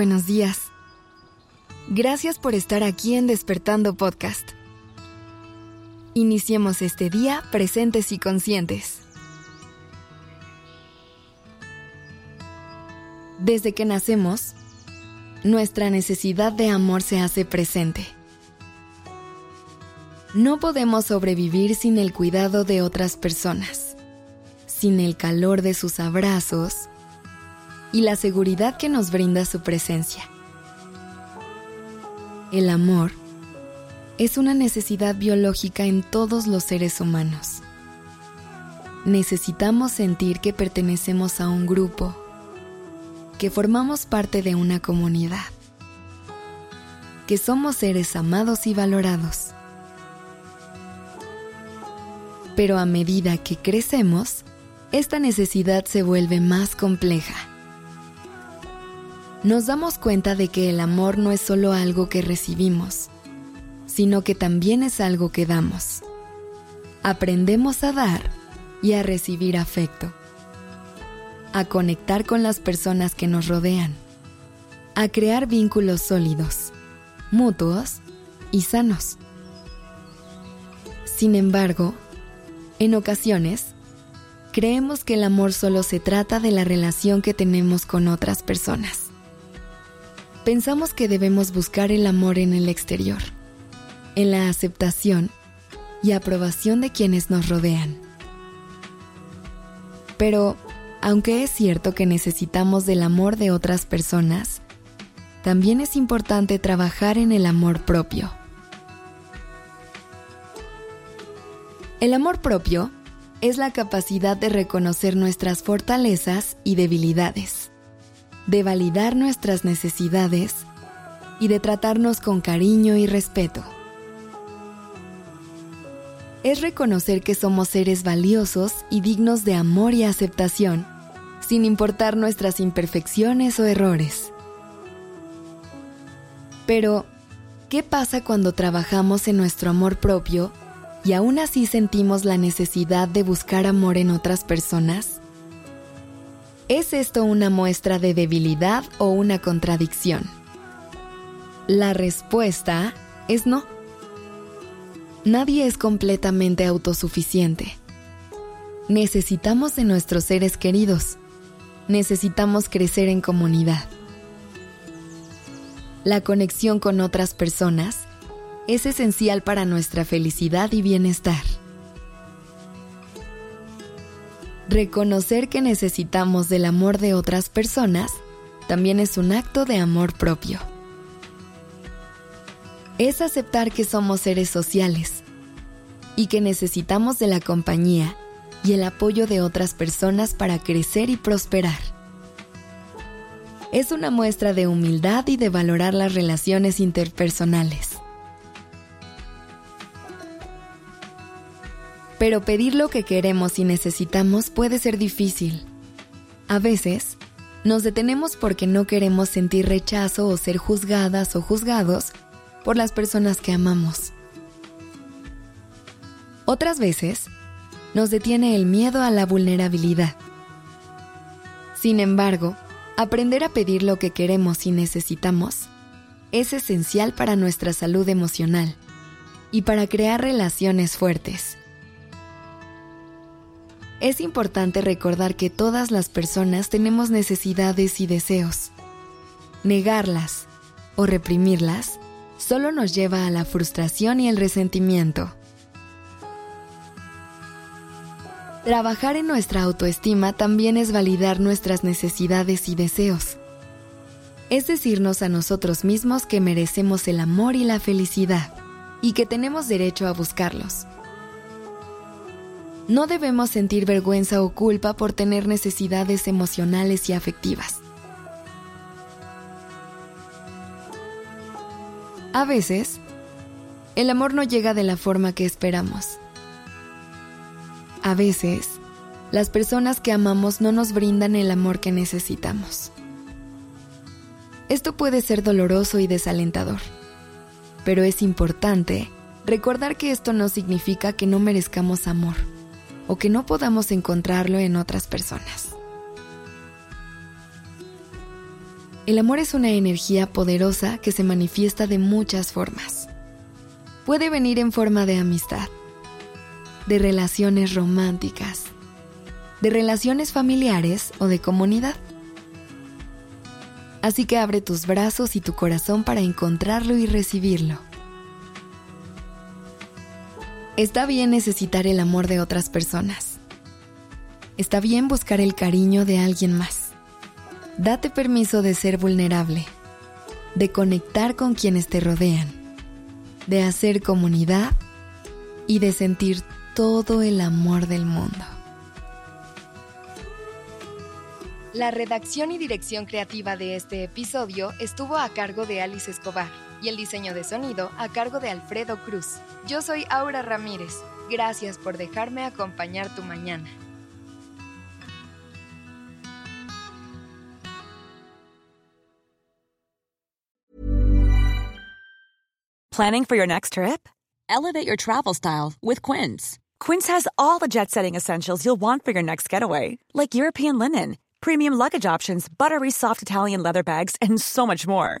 buenos días. Gracias por estar aquí en Despertando Podcast. Iniciemos este día presentes y conscientes. Desde que nacemos, nuestra necesidad de amor se hace presente. No podemos sobrevivir sin el cuidado de otras personas, sin el calor de sus abrazos y la seguridad que nos brinda su presencia. El amor es una necesidad biológica en todos los seres humanos. Necesitamos sentir que pertenecemos a un grupo, que formamos parte de una comunidad, que somos seres amados y valorados. Pero a medida que crecemos, esta necesidad se vuelve más compleja nos damos cuenta de que el amor no es solo algo que recibimos, sino que también es algo que damos. Aprendemos a dar y a recibir afecto, a conectar con las personas que nos rodean, a crear vínculos sólidos, mutuos y sanos. Sin embargo, en ocasiones, creemos que el amor solo se trata de la relación que tenemos con otras personas pensamos que debemos buscar el amor en el exterior, en la aceptación y aprobación de quienes nos rodean. Pero, aunque es cierto que necesitamos del amor de otras personas, también es importante trabajar en el amor propio. El amor propio es la capacidad de reconocer nuestras fortalezas y debilidades de validar nuestras necesidades y de tratarnos con cariño y respeto. Es reconocer que somos seres valiosos y dignos de amor y aceptación, sin importar nuestras imperfecciones o errores. Pero, ¿qué pasa cuando trabajamos en nuestro amor propio y aún así sentimos la necesidad de buscar amor en otras personas? ¿Es esto una muestra de debilidad o una contradicción? La respuesta es no. Nadie es completamente autosuficiente. Necesitamos de nuestros seres queridos. Necesitamos crecer en comunidad. La conexión con otras personas es esencial para nuestra felicidad y bienestar. Reconocer que necesitamos del amor de otras personas también es un acto de amor propio. Es aceptar que somos seres sociales y que necesitamos de la compañía y el apoyo de otras personas para crecer y prosperar. Es una muestra de humildad y de valorar las relaciones interpersonales. Pero pedir lo que queremos y necesitamos puede ser difícil. A veces, nos detenemos porque no queremos sentir rechazo o ser juzgadas o juzgados por las personas que amamos. Otras veces, nos detiene el miedo a la vulnerabilidad. Sin embargo, aprender a pedir lo que queremos y necesitamos es esencial para nuestra salud emocional y para crear relaciones fuertes. Es importante recordar que todas las personas tenemos necesidades y deseos. Negarlas o reprimirlas solo nos lleva a la frustración y el resentimiento. Trabajar en nuestra autoestima también es validar nuestras necesidades y deseos. Es decirnos a nosotros mismos que merecemos el amor y la felicidad y que tenemos derecho a buscarlos. No debemos sentir vergüenza o culpa por tener necesidades emocionales y afectivas. A veces, el amor no llega de la forma que esperamos. A veces, las personas que amamos no nos brindan el amor que necesitamos. Esto puede ser doloroso y desalentador, pero es importante recordar que esto no significa que no merezcamos amor o que no podamos encontrarlo en otras personas. El amor es una energía poderosa que se manifiesta de muchas formas. Puede venir en forma de amistad, de relaciones románticas, de relaciones familiares o de comunidad. Así que abre tus brazos y tu corazón para encontrarlo y recibirlo. Está bien necesitar el amor de otras personas. Está bien buscar el cariño de alguien más. Date permiso de ser vulnerable, de conectar con quienes te rodean, de hacer comunidad y de sentir todo el amor del mundo. La redacción y dirección creativa de este episodio estuvo a cargo de Alice Escobar y el diseño de sonido a cargo de Alfredo Cruz. Yo soy Aura Ramírez. Gracias por dejarme acompañar tu mañana. Planning for your next trip? Elevate your travel style with Quince. Quince has all the jet setting essentials you'll want for your next getaway, like European linen premium luggage options, buttery soft Italian leather bags, and so much more.